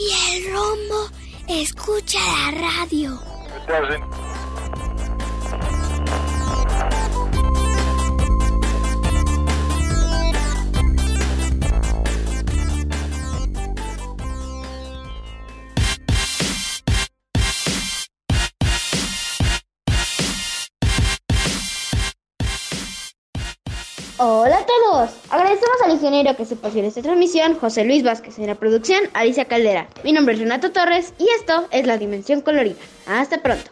Y el rombo escucha la radio. Hola. Agradecemos al ingeniero que se en esta transmisión, José Luis Vázquez, en la producción, Alicia Caldera. Mi nombre es Renato Torres y esto es La Dimensión Colorida. Hasta pronto.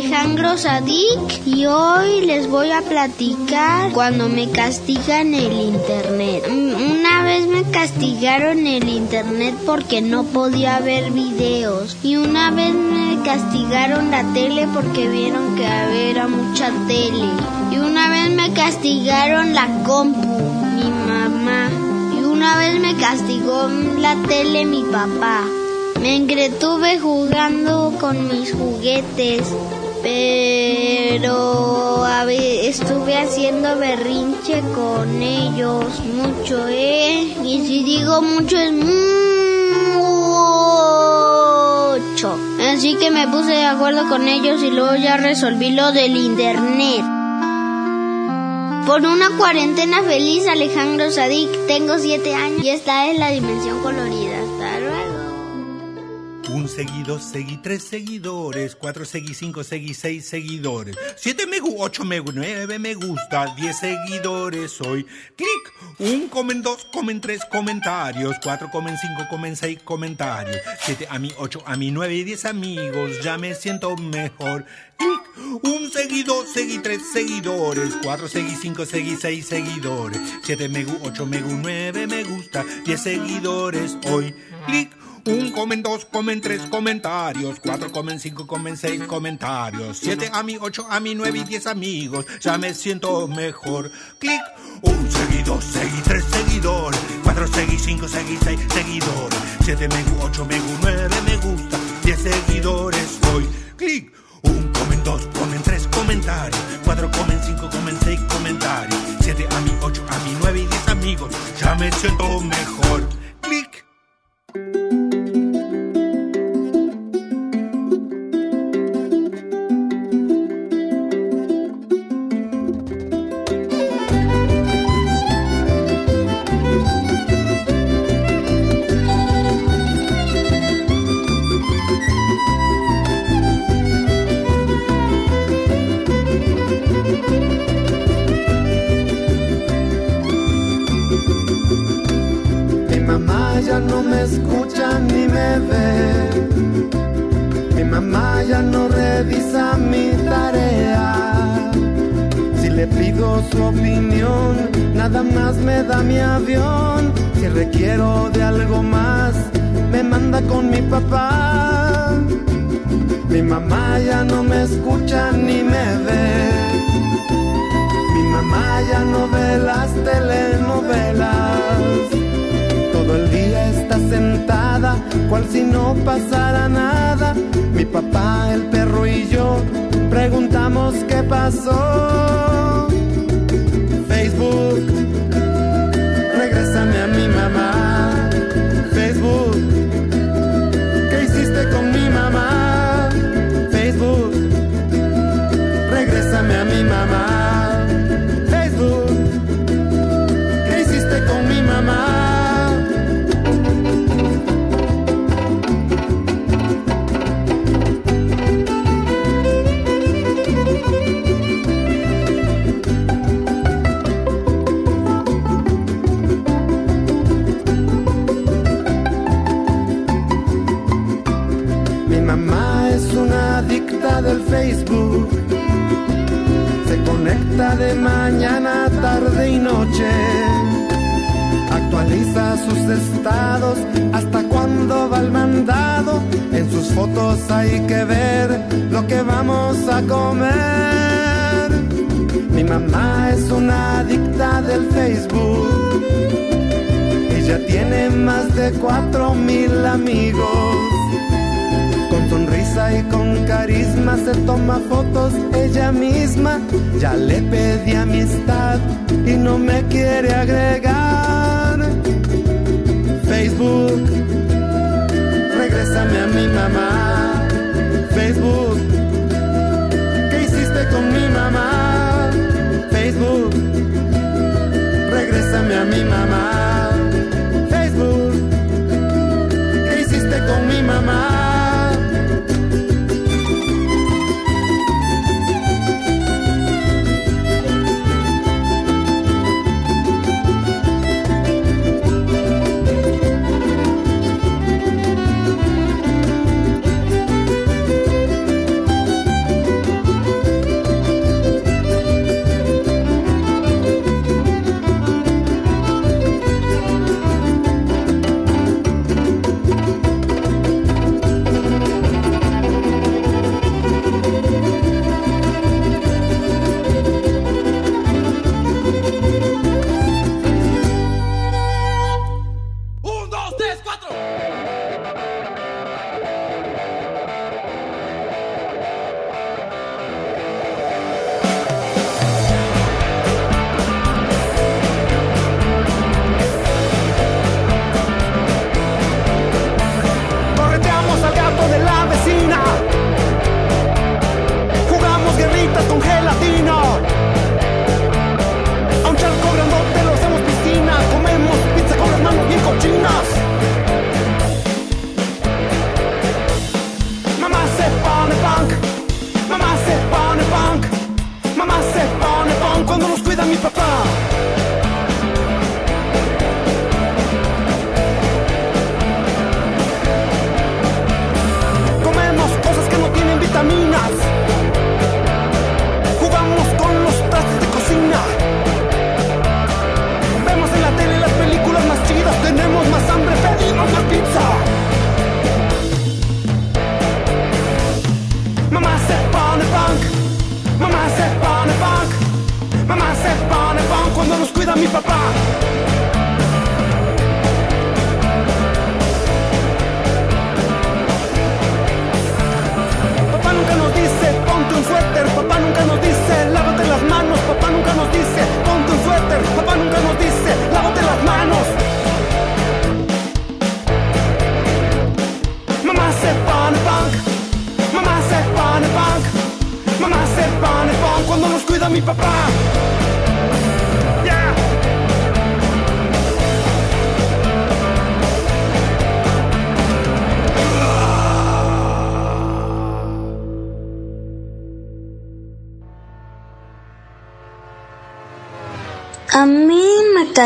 Alejandro Sadik y hoy les voy a platicar cuando me castigan el internet. Mm, una vez me castigaron el internet porque no podía ver videos y una vez me castigaron la tele porque vieron que había mucha tele y una vez me castigaron la compu, mi mamá y una vez me castigó la tele mi papá. Me entretuve jugando con mis juguetes, pero estuve haciendo berrinche con ellos mucho, ¿eh? Y si digo mucho es mucho. Así que me puse de acuerdo con ellos y luego ya resolví lo del internet. Por una cuarentena feliz, Alejandro Sadik, tengo 7 años y esta es la dimensión colorida. Seguido, seguí tres seguidores, cuatro seguí cinco, seguí seis seguidores, siete me gu, ocho me gu, nueve me gusta, diez seguidores hoy. Clic, un comen dos, comen tres comentarios, cuatro comen cinco, comen seis comentarios, siete a mí, ocho a mí, nueve y diez amigos, ya me siento mejor. Clic, un seguido, seguí tres seguidores, cuatro seguí cinco, seguí seis seguidores, siete me gu, ocho me gu, nueve me gusta, diez seguidores hoy. Clic, un comen dos, comen tres comentarios. Cuatro comen cinco, comen seis comentarios. Siete a mí, ocho a mí, nueve y diez amigos. Ya me siento mejor. Clic. Un seguidor, seguí tres seguidores. Cuatro seguí cinco, seguí seis seguidores. Siete me gu, ocho me gu, nueve me gusta. Diez seguidores hoy. Clic. Un comen dos, comen tres comentarios. Cuatro comen cinco, comen seis comentarios. Siete a mí, ocho a mí, nueve y diez amigos. Ya me siento mejor. Me escucha ni me ve. Mi mamá ya no revisa mi tarea. Si le pido su opinión, nada más me da mi avión. Si requiero de algo más, me manda con mi papá. Mi mamá ya no me escucha ni me ve. Mi mamá ya no ve las telenovelas. Todo el día está sentada, cual si no pasara nada. Mi papá, el perro y yo preguntamos qué pasó. Facebook,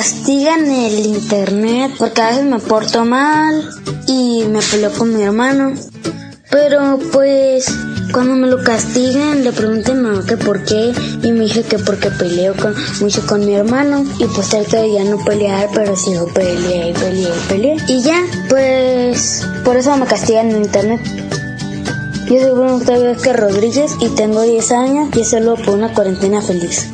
castigan el internet porque a veces me porto mal y me peleo con mi hermano. Pero pues cuando me lo castigan le pregunté a mi mamá que por qué y me dije que porque peleo mucho con mi hermano y pues trato de ya no pelear pero sigo peleé y peleé y peleé. Y ya, pues por eso me castigan en internet. Yo soy Bruno Octavio Rodríguez y tengo 10 años y es solo por una cuarentena feliz.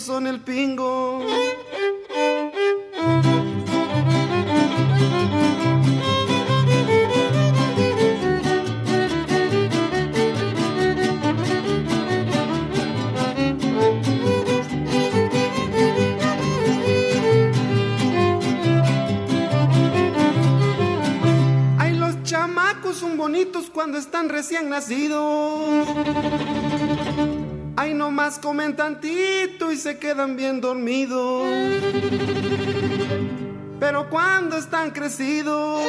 Son el pingo. Ay, los chamacos son bonitos cuando están recién nacidos. Nomás comen tantito y se quedan bien dormidos. Pero cuando están crecidos,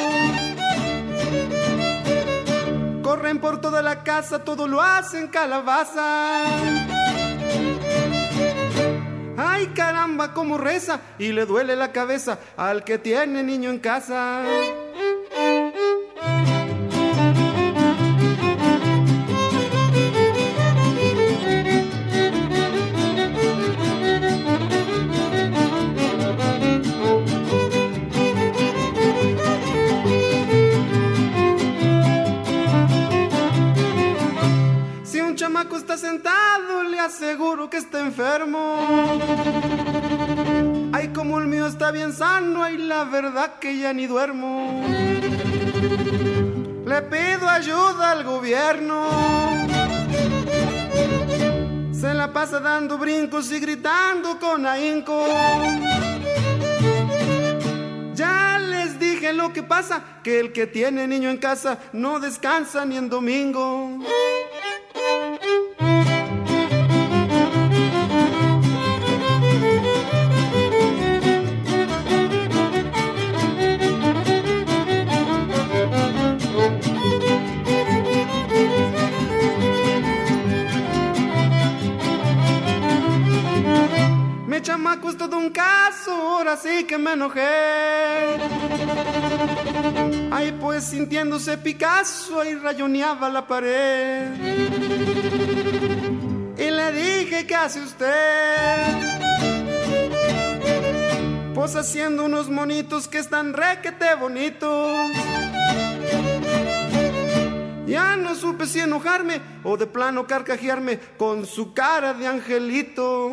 corren por toda la casa, todo lo hacen calabaza. Ay, caramba, cómo reza y le duele la cabeza al que tiene niño en casa. Sentado, le aseguro que está enfermo. Ay, como el mío está bien sano, ay, la verdad que ya ni duermo. Le pido ayuda al gobierno. Se la pasa dando brincos y gritando con ahínco. Ya les dije lo que pasa, que el que tiene niño en casa no descansa ni en domingo. Chamaco es todo un caso, ahora sí que me enojé. Ay, pues sintiéndose Picasso, ahí rayoneaba la pared. Y le dije, ¿qué hace usted? Pues haciendo unos monitos que están requete bonitos. Ya no supe si enojarme o de plano carcajearme con su cara de angelito.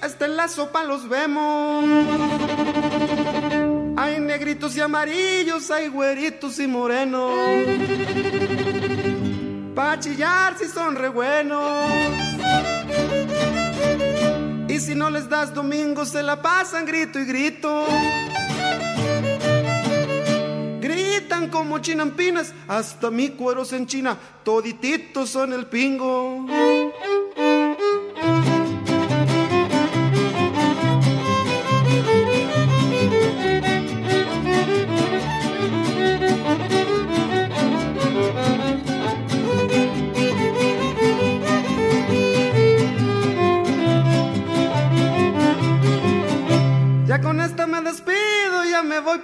Hasta en la sopa los vemos. Hay negritos y amarillos, hay güeritos y morenos. Pa' chillar si son re buenos. Y si no les das domingo, se la pasan grito y grito. Gritan como chinampinas, hasta mi cuero se enchina, todititos son el pingo.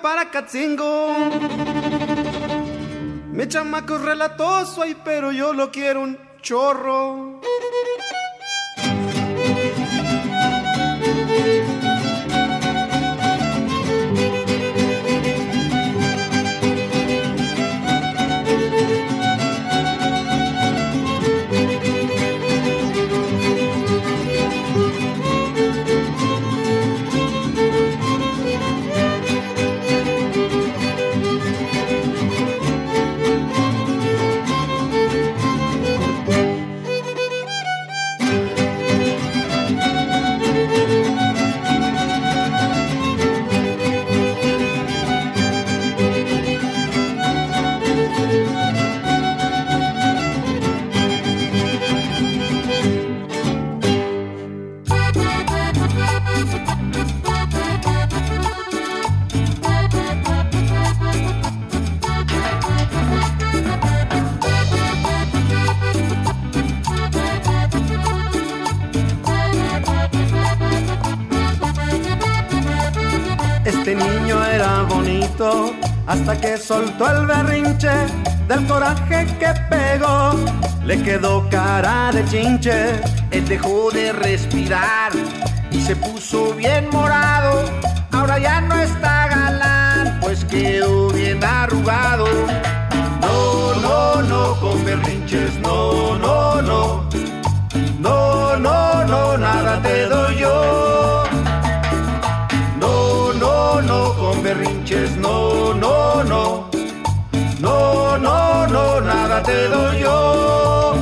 Para Catzingo. Mi chamaco es relatoso, ay, pero yo lo quiero un chorro. Del coraje que pegó. Le quedó cara de chinche, él dejó de respirar y se puso bien morado. Ahora ya no está galán, pues quedó bien arrugado. No, no, no, con berrinches, no, no, no. No, no, no, nada te doy te doy yo.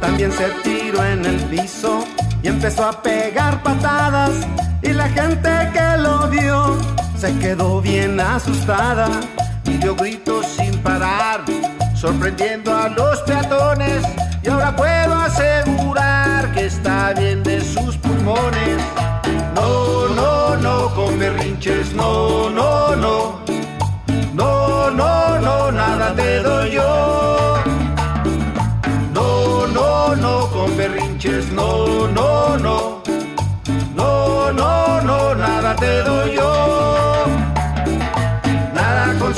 También se tiró en el piso y empezó a pegar patadas. Y la gente que lo vio se quedó bien asustada y dio gritos sin parar, sorprendiendo a los peatones. Y ahora puedo asegurar que está bien de sus pulmones. No, no, no, con berrinches, no, no, no. No, no, no, nada te doy yo. No, no, no, con berrinches, no, no, no. No, no, no, nada te doy yo.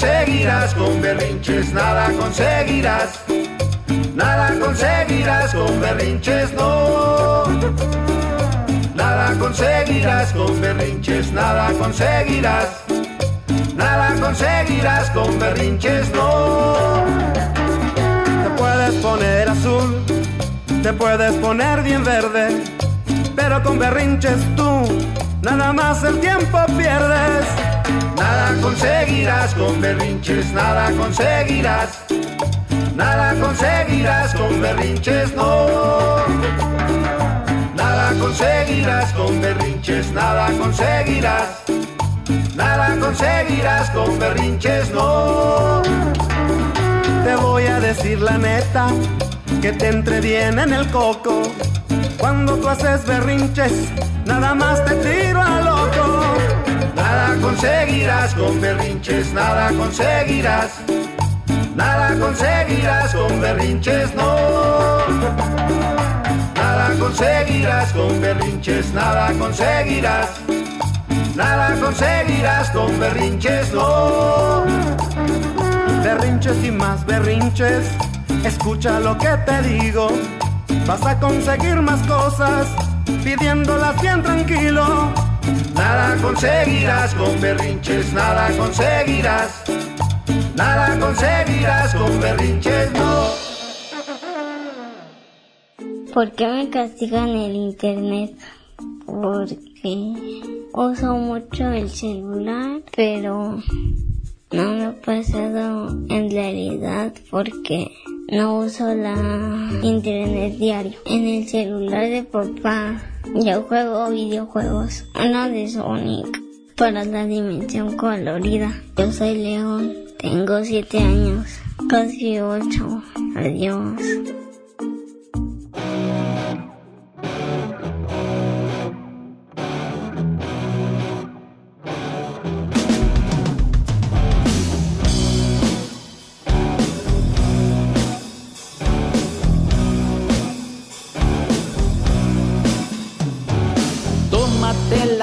Conseguirás con berrinches, nada conseguirás. Nada conseguirás con berrinches, no. Nada conseguirás con berrinches, nada conseguirás. Nada conseguirás con berrinches, no. Te puedes poner azul, te puedes poner bien verde, pero con berrinches tú nada más el tiempo pierdes. Nada conseguirás con berrinches, nada conseguirás. Nada conseguirás con berrinches, no. Nada conseguirás con berrinches, nada conseguirás. Nada conseguirás con berrinches, no. Te voy a decir la neta, que te entre bien en el coco. Cuando tú haces berrinches, nada más te tiro a loco. Nada conseguirás con berrinches, nada conseguirás. Nada conseguirás con berrinches, no. Nada conseguirás con berrinches, nada conseguirás. Nada conseguirás con berrinches, no. Berrinches y más berrinches, escucha lo que te digo. Vas a conseguir más cosas pidiéndolas bien tranquilo. Nada conseguirás con berrinches, nada conseguirás. Nada conseguirás con berrinches, no. ¿Por qué me castigan el internet? Porque uso mucho el celular, pero no me ha pasado en realidad porque no uso la internet diario. En el celular de papá yo juego videojuegos, uno de Sonic para la dimensión colorida. Yo soy León, tengo 7 años, casi 8. Adiós.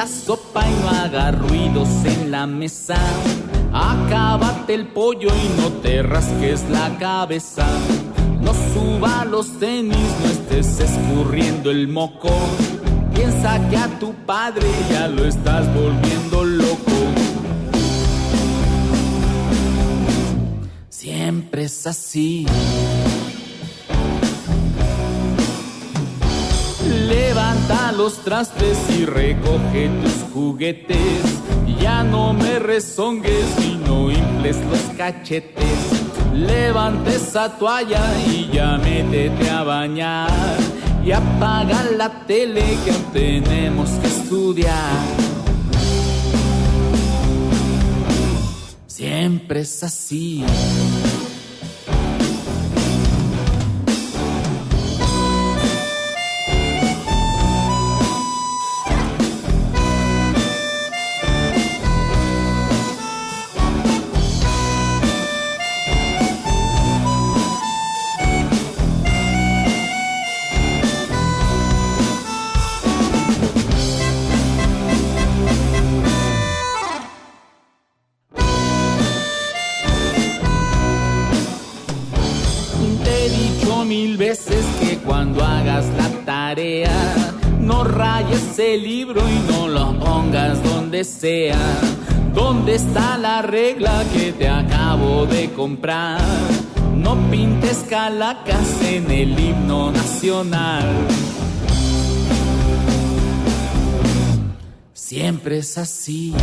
La sopa y no haga ruidos en la mesa. Acábate el pollo y no te rasques la cabeza. No suba los tenis, no estés escurriendo el moco. Piensa que a tu padre ya lo estás volviendo loco. Siempre es así. Levanta los trastes y recoge tus juguetes. Ya no me rezongues y no infles los cachetes. Levanta esa toalla y ya métete a bañar. Y apaga la tele que tenemos que estudiar. Siempre es así. Donde sea. ¿Dónde está la regla que te acabo de comprar? No pintes calacas en el himno nacional. Siempre es así.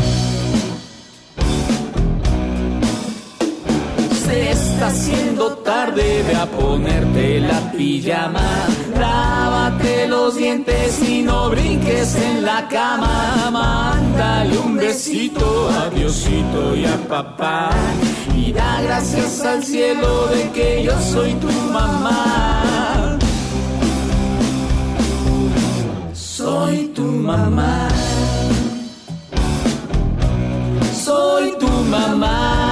Se está haciendo tarde, ve a ponerte la pijama. Lávate los dientes y no brinques en la cama. Mándale un besito a Diosito y a papá. Y da gracias al cielo de que yo soy tu mamá. Soy tu mamá. Soy tu mamá.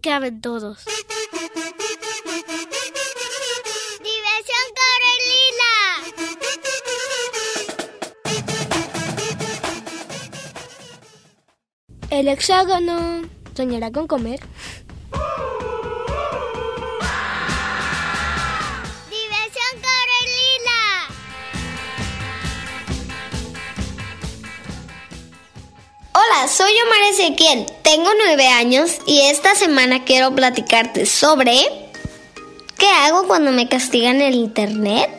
Caben todos. Diversión Corelina. El hexágono soñará con comer. Diversión Corelina. Hola, soy Omar Ezequiel, tengo nueve años y esta semana quiero platicarte sobre ¿qué hago cuando me castigan el internet?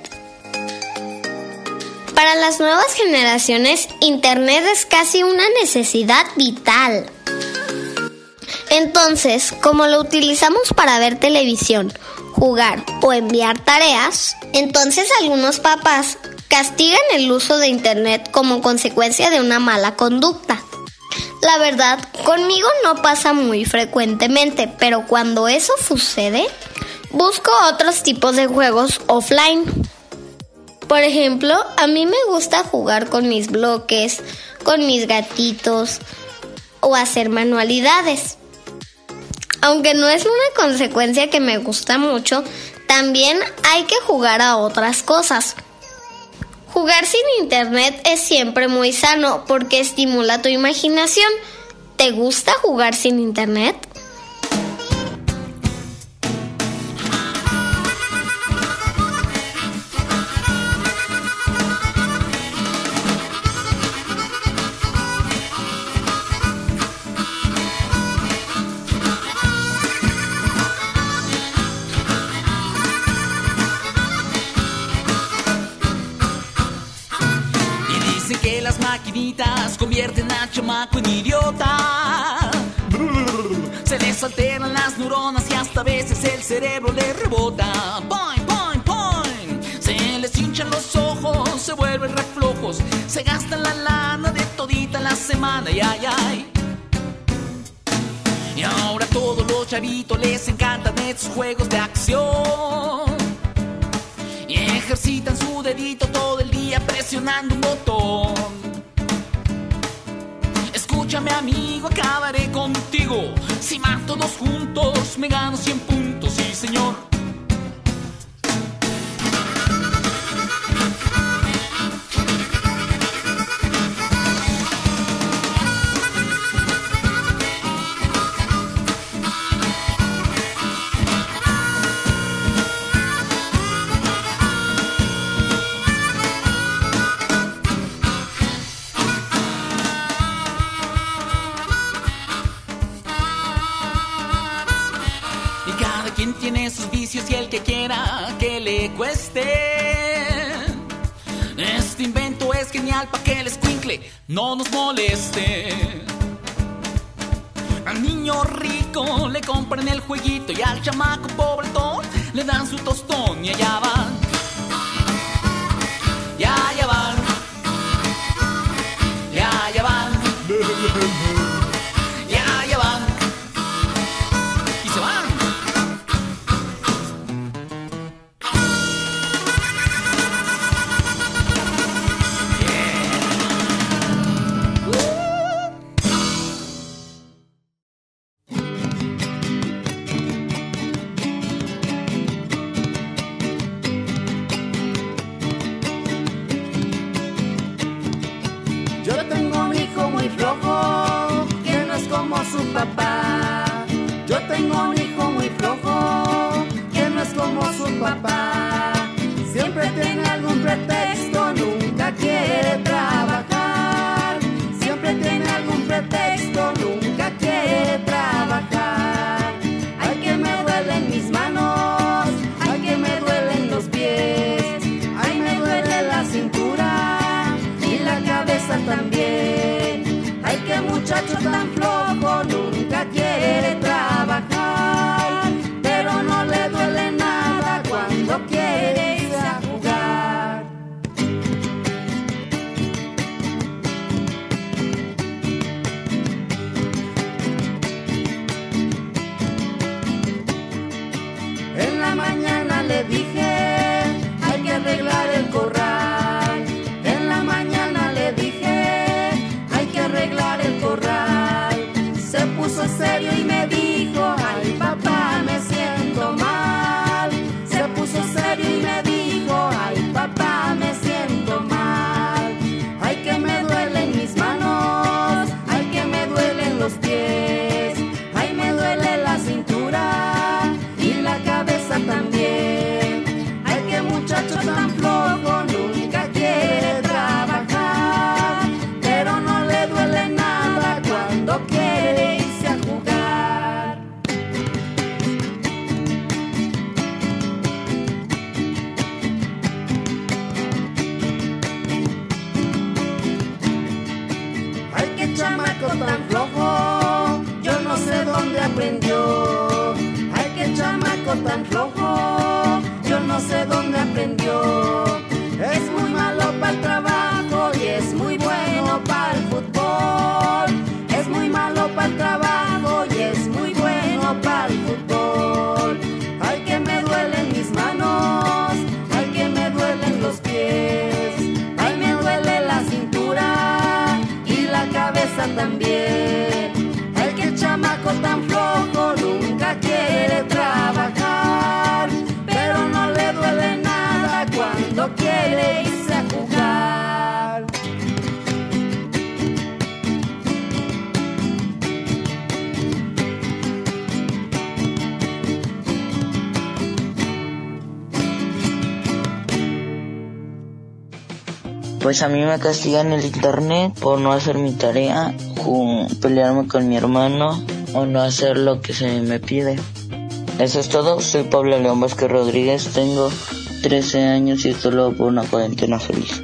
Para las nuevas generaciones, internet es casi una necesidad vital. Entonces, como lo utilizamos para ver televisión, jugar o enviar tareas, entonces algunos papás castigan el uso de internet como consecuencia de una mala conducta. La verdad, conmigo no pasa muy frecuentemente, pero cuando eso sucede, busco otros tipos de juegos offline. Por ejemplo, a mí me gusta jugar con mis bloques, con mis gatitos o hacer manualidades. Aunque no es una consecuencia que me gusta mucho, también hay que jugar a otras cosas. Jugar sin internet es siempre muy sano porque estimula tu imaginación. ¿Te gusta jugar sin internet? chamaco un idiota. Se les alteran las neuronas y hasta a veces el cerebro le rebota. Se les hinchan los ojos, se vuelven reflojos. Se gastan la lana de todita la semana, y ay, ay. Y ahora a todos los chavitos les encantan estos juegos de acción. Y ejercitan su dedito todo el día presionando un botón. Mi amigo, acabaré contigo. Si más todos juntos me gano 100 puntos, sí señor. no nos moleste. Al niño rico le compran el jueguito y al chamaco pobretón le dan su tostón y allá van. Santa Pues a mí me castigan el internet por no hacer mi tarea, pelearme con mi hermano o no hacer lo que se me pide. Eso es todo, soy Pablo León Vázquez Rodríguez, tengo 13 años y estoy luego por una cuarentena feliz.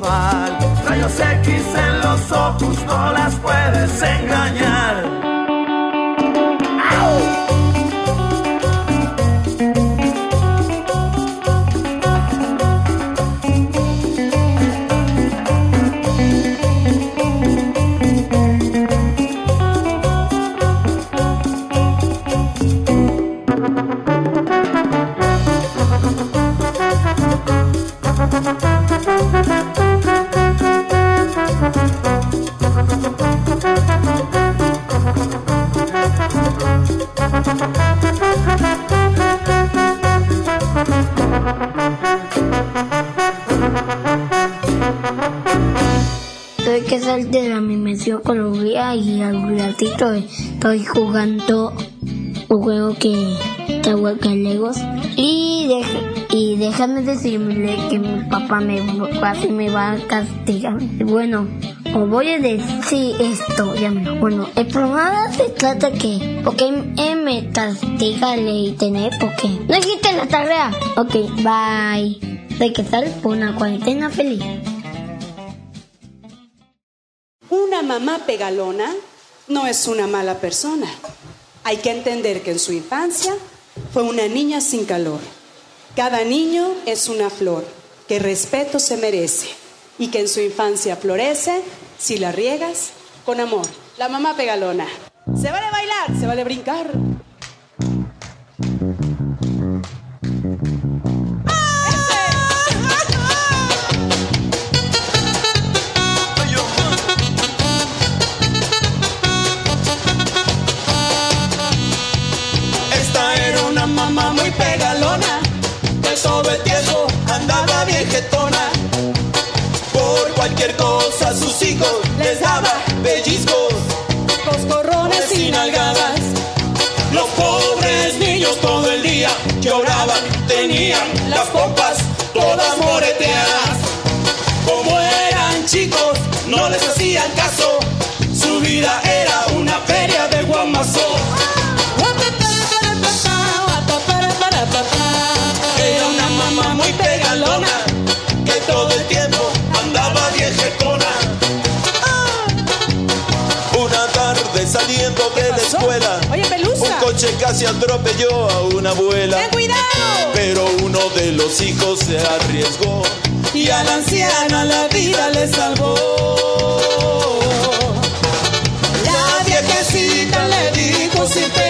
Rayos X en los ojos, no las puedes engañar. Colombia y al ratito estoy jugando un juego que te hueca Legos. Y, y déjame decirle que mi papá me casi me va a castigar. Bueno, os voy a decir esto, ya me Bueno, el programa se trata que, él me castiga el tener, porque no hiciste la tarea. Ok, bye. De que sale por una cuarentena feliz. Mamá pegalona no es una mala persona. Hay que entender que en su infancia fue una niña sin calor. Cada niño es una flor que respeto se merece y que en su infancia florece si la riegas con amor. La mamá pegalona. Se vale bailar, se vale brincar. Pegalona, que todo el tiempo andaba bien jetona. Por cualquier cosa sus hijos les daba pellizcos, coscorrones y nalgadas. Los pobres niños todo el día lloraban, tenían las pompas saliendo de la escuela, un coche casi atropelló a una abuela. Pero uno de los hijos se arriesgó y a la anciana la vida le salvó. La viejecita le dijo sin pena.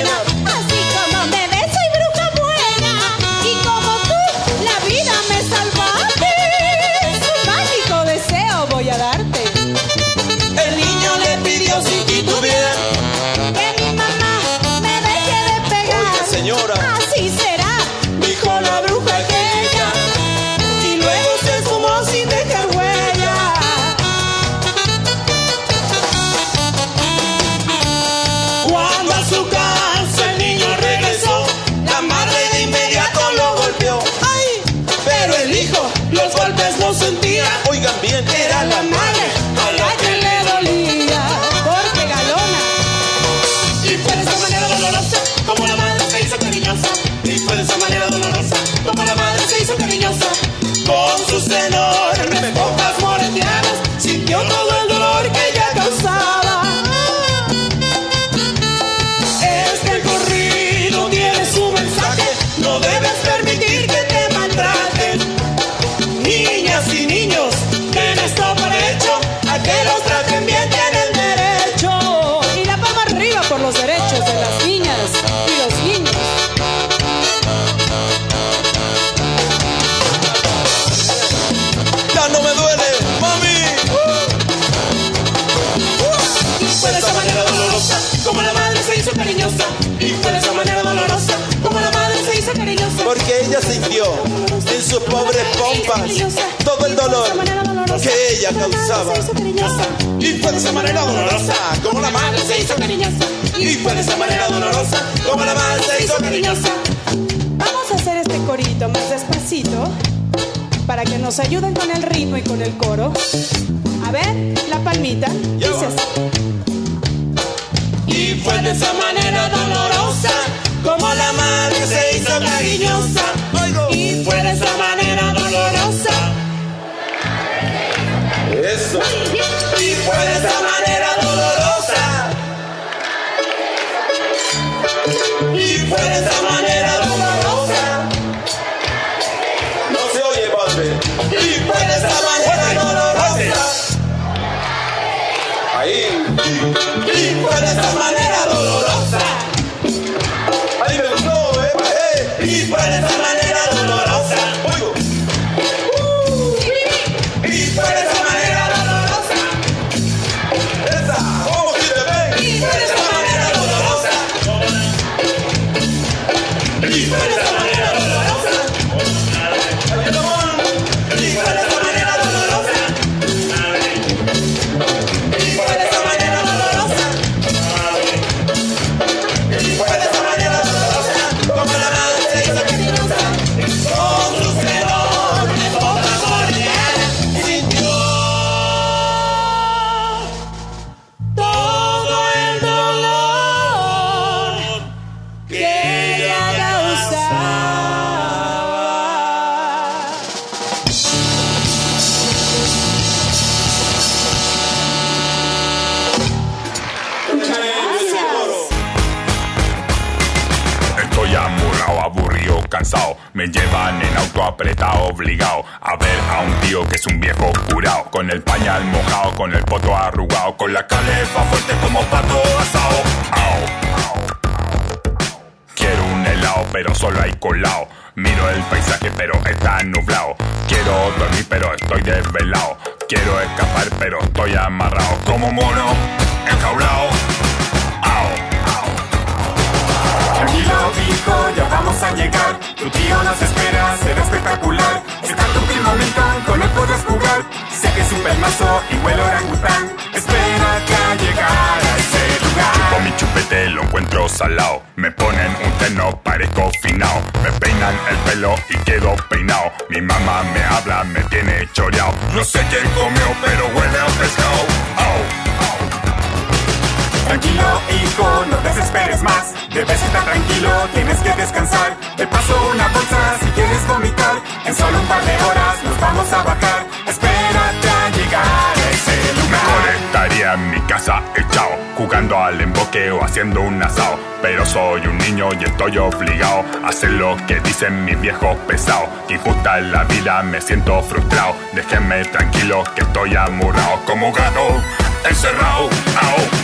Dolor que ella causaba. Y fue de esa manera dolorosa como la madre se hizo cariñosa. Y fue de esa manera dolorosa como la madre se hizo cariñosa. Vamos a hacer este corito más despacito para que nos ayuden con el ritmo y con el coro. A ver, la palmita. Dice así. Y fue de esa manera dolorosa como la madre se hizo cariñosa. Y fue de esa manera Eso. Y fue de Me llevan en auto apretado, obligado a ver a un tío que es un viejo curado. Con el pañal mojado, con el poto arrugado, con la calefa fuerte como pato asado. Quiero un helado, pero solo hay colado. Miro el paisaje, pero está nublado. Quiero dormir, pero estoy desvelado. Quiero escapar, pero estoy amarrado. Como mono, enjaulado. Tranquilo, hijo, ya vamos a llegar. Tu tío nos espera, será espectacular. Está tu primo Milton, con él podrás jugar. Sé que es un pelmazo y huele orangután. Espérate a llegar a ese lugar. Con mi chupete lo encuentro salado. Me ponen un terno, parezco finao. Me peinan el pelo y quedo peinado. Mi mamá me habla, me tiene choreado. No sé quién comió, pero huele a pescado. Tranquilo, hijo, no desesperes más. Debes estar tranquilo, tienes que descansar. Te paso una bolsa si quieres vomitar. En solo un par de horas nos vamos a bajar. Espérate a llegar a ese lugar. Mejor estaría en mi casa echado, jugando al emboque o haciendo un asado. Pero soy un niño y estoy obligado a hacer lo que dicen mis viejos pesados. Injusta en la vida, me siento frustrado. Déjenme tranquilo que estoy amurrado como gato, encerrado. Au.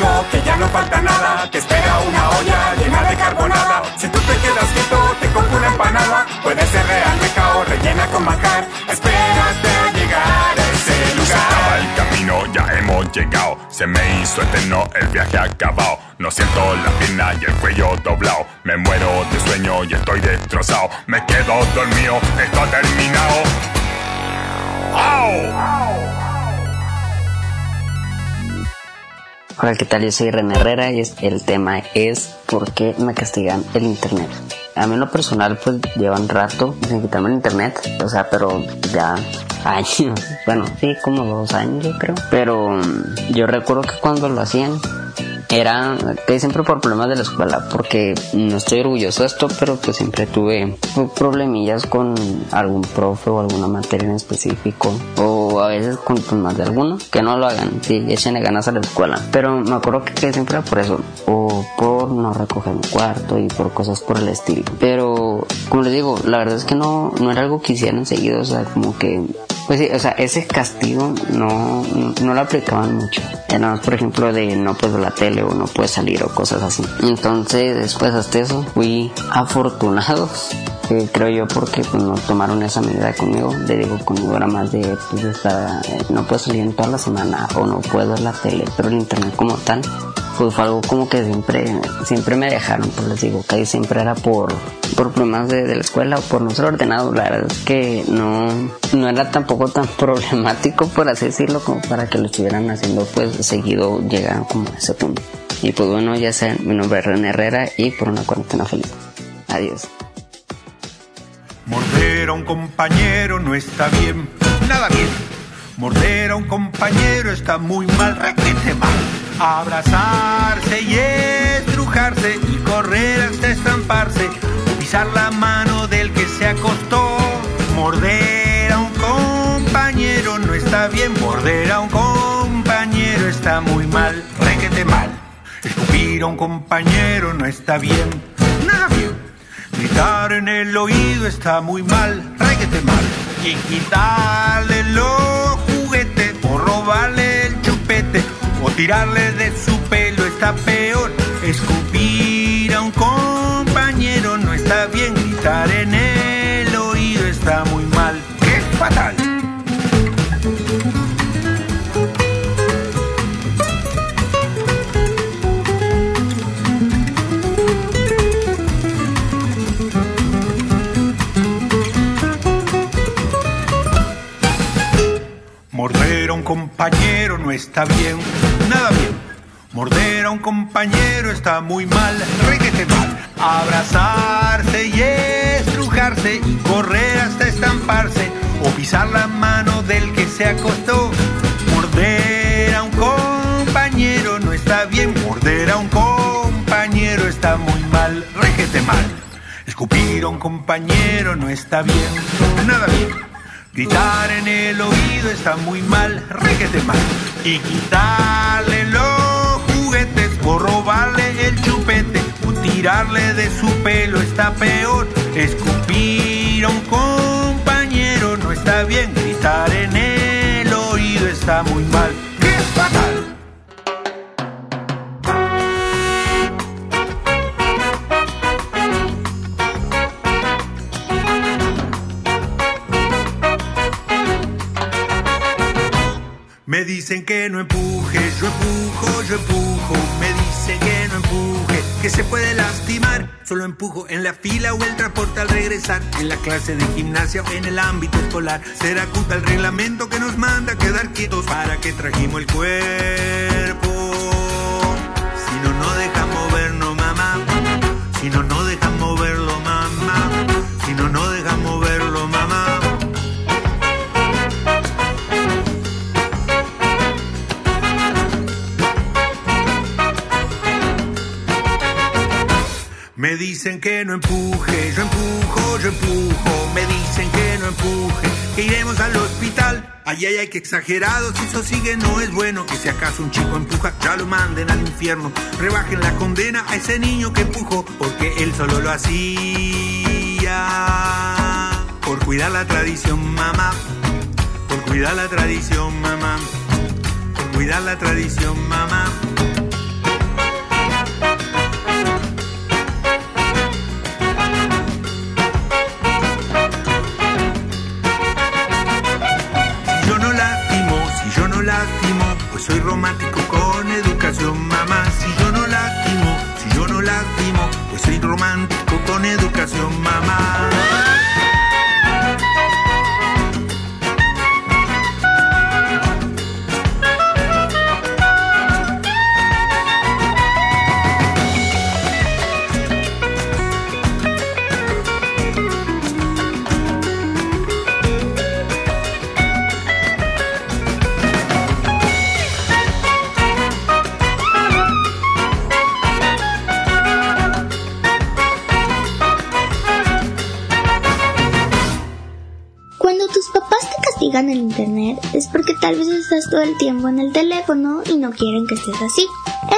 Que ya no falta nada. Te espera una olla llena de carbonada. Si tú te quedas quieto, te compro una empanada. Puede ser real, meca o rellena con manjar. Espérate a llegar a ese Se lugar. el camino, ya hemos llegado. Se me hizo eterno el viaje acabado. No siento la pierna y el cuello doblado. Me muero de sueño y estoy destrozado. Me quedo dormido, esto ha terminado. ¡Au! Hola, ¿qué tal? Yo soy René Herrera y el tema es ¿por qué me castigan el internet? A mí en lo personal pues llevan rato sin quitarme el internet, o sea, pero ya años, bueno, sí, como dos años yo creo. Pero mm, yo recuerdo que cuando lo hacían era que siempre por problemas de la escuela, porque no estoy orgulloso de esto, pero pues siempre tuve problemillas con algún profe o alguna materia en específico, o a veces con más de alguno, que no lo hagan, sí, échenle ganas a la escuela. Pero me acuerdo que, que siempre era por eso, o por no recoger mi cuarto y por cosas por el estilo. Pero, como les digo, la verdad es que no, no era algo que hicieran seguido, o sea, como que pues sí, o sea, ese castigo no, no, lo aplicaban mucho. Era por ejemplo, de no puedes ver la tele o no puedes salir o cosas así. Entonces, después hasta eso, fui afortunado, creo yo, porque pues, no tomaron esa medida conmigo. Le digo, conmigo era más de, pues, estar, eh, no puedo salir en toda la semana o no puedo ver la tele, pero el internet como tal, pues fue algo como que siempre, siempre me dejaron, pues les digo, casi siempre era por, por problemas de, de la escuela o por no ser ordenado. La verdad es que no, no era tampoco tan problemático, por así decirlo, como para que lo estuvieran haciendo, pues seguido llegaron como a ese punto. Y pues bueno, ya sea, mi nombre es René Herrera y por una cuarentena feliz. Adiós. Morder a un compañero no está bien, nada bien. Morder a un compañero está muy mal, requete mal. Abrazarse y estrujarse y correr hasta estamparse. Pisar la mano del que se acostó. Morder a un compañero no está bien. Morder a un compañero está muy mal, requete mal. Escupir a un compañero no está bien, nada bien. Gritar en el oído está muy mal, reguete mal. Y quitarle los juguetes o robarle el chupete o tirarle de su pelo está peor. Escupir a un compañero no está bien, gritar compañero no está bien, nada bien. Morder a un compañero está muy mal, requete mal. Abrazarse y estrujarse y correr hasta estamparse o pisar la mano del que se acostó. Morder a un compañero no está bien, morder a un compañero está muy mal, requete mal. Escupir a un compañero no está bien, nada bien. Gritar en el oído está muy mal, requete mal. Y quitarle los juguetes o robarle el chupete o tirarle de su pelo está peor. Escupir a un compañero no está bien. Gritar en el oído está muy mal, es fatal. Me dicen que no empuje, yo empujo, yo empujo. Me dicen que no empuje, que se puede lastimar. Solo empujo en la fila o el transporte al regresar. En la clase de gimnasia o en el ámbito escolar. Será culpa el reglamento que nos manda quedar quietos para que trajimos el cuerpo. Si no, no deja movernos, mamá. Si no, no Me dicen que no empuje, yo empujo, yo empujo. Me dicen que no empuje, que iremos al hospital. Ay, ay, ay, que exagerados, si eso sigue no es bueno. Que si acaso un chico empuja, ya lo manden al infierno. Rebajen la condena a ese niño que empujó, porque él solo lo hacía. Por cuidar la tradición, mamá. Por cuidar la tradición, mamá. Por cuidar la tradición, mamá. Con educación, en internet es porque tal vez estás todo el tiempo en el teléfono y no quieren que estés así.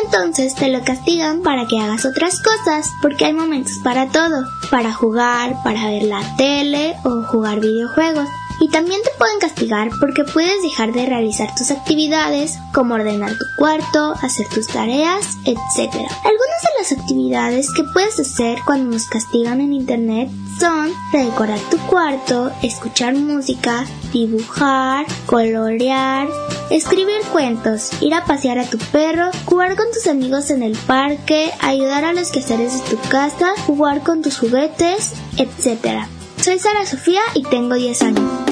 Entonces te lo castigan para que hagas otras cosas, porque hay momentos para todo, para jugar, para ver la tele o jugar videojuegos. Y también te pueden castigar porque puedes dejar de realizar tus actividades como ordenar tu cuarto, hacer tus tareas, etc. Algunas de las actividades que puedes hacer cuando nos castigan en internet son redecorar tu cuarto, escuchar música, dibujar, colorear, escribir cuentos, ir a pasear a tu perro, jugar con tus amigos en el parque, ayudar a los quehaceres de tu casa, jugar con tus juguetes, etc. Soy Sara Sofía y tengo 10 años.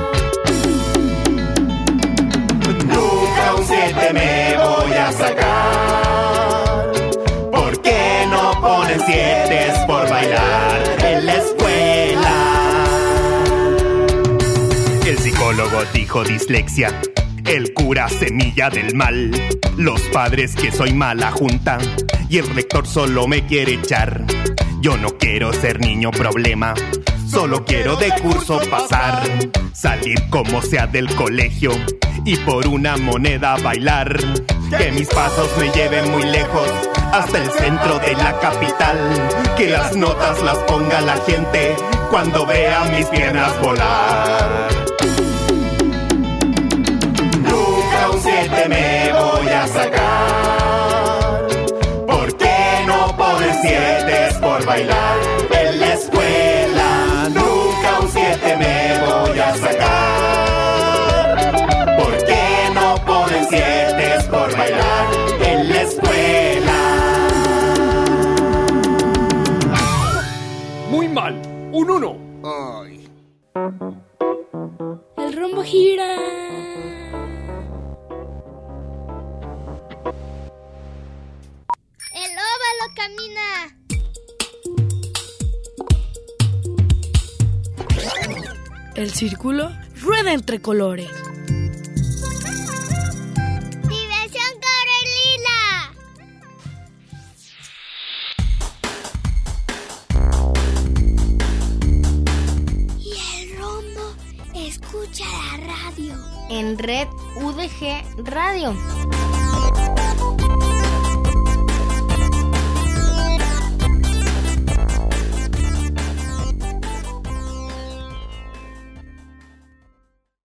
Un 7 me voy a sacar. ¿Por qué no ponen 7 por bailar en la escuela? El psicólogo dijo dislexia. El cura semilla del mal. Los padres que soy mala junta. Y el rector solo me quiere echar. Yo no quiero ser niño problema. Solo quiero de curso pasar. Salir como sea del colegio. Y por una moneda bailar. Que mis pasos me lleven muy lejos. Hasta el centro de la capital. Que las notas las ponga la gente. Cuando vea mis piernas volar. Nunca un 7 me voy a sacar. ¿Por qué no ponen 7 por bailar en la escuela? 7 me voy a sacar. ¿Por qué no ponen 7 por bailar en la escuela? Muy mal. Un uno. El rombo gira. El óvalo camina. El círculo rueda entre colores. Diversión Carolina. Y el rombo escucha la radio. En red UDG Radio.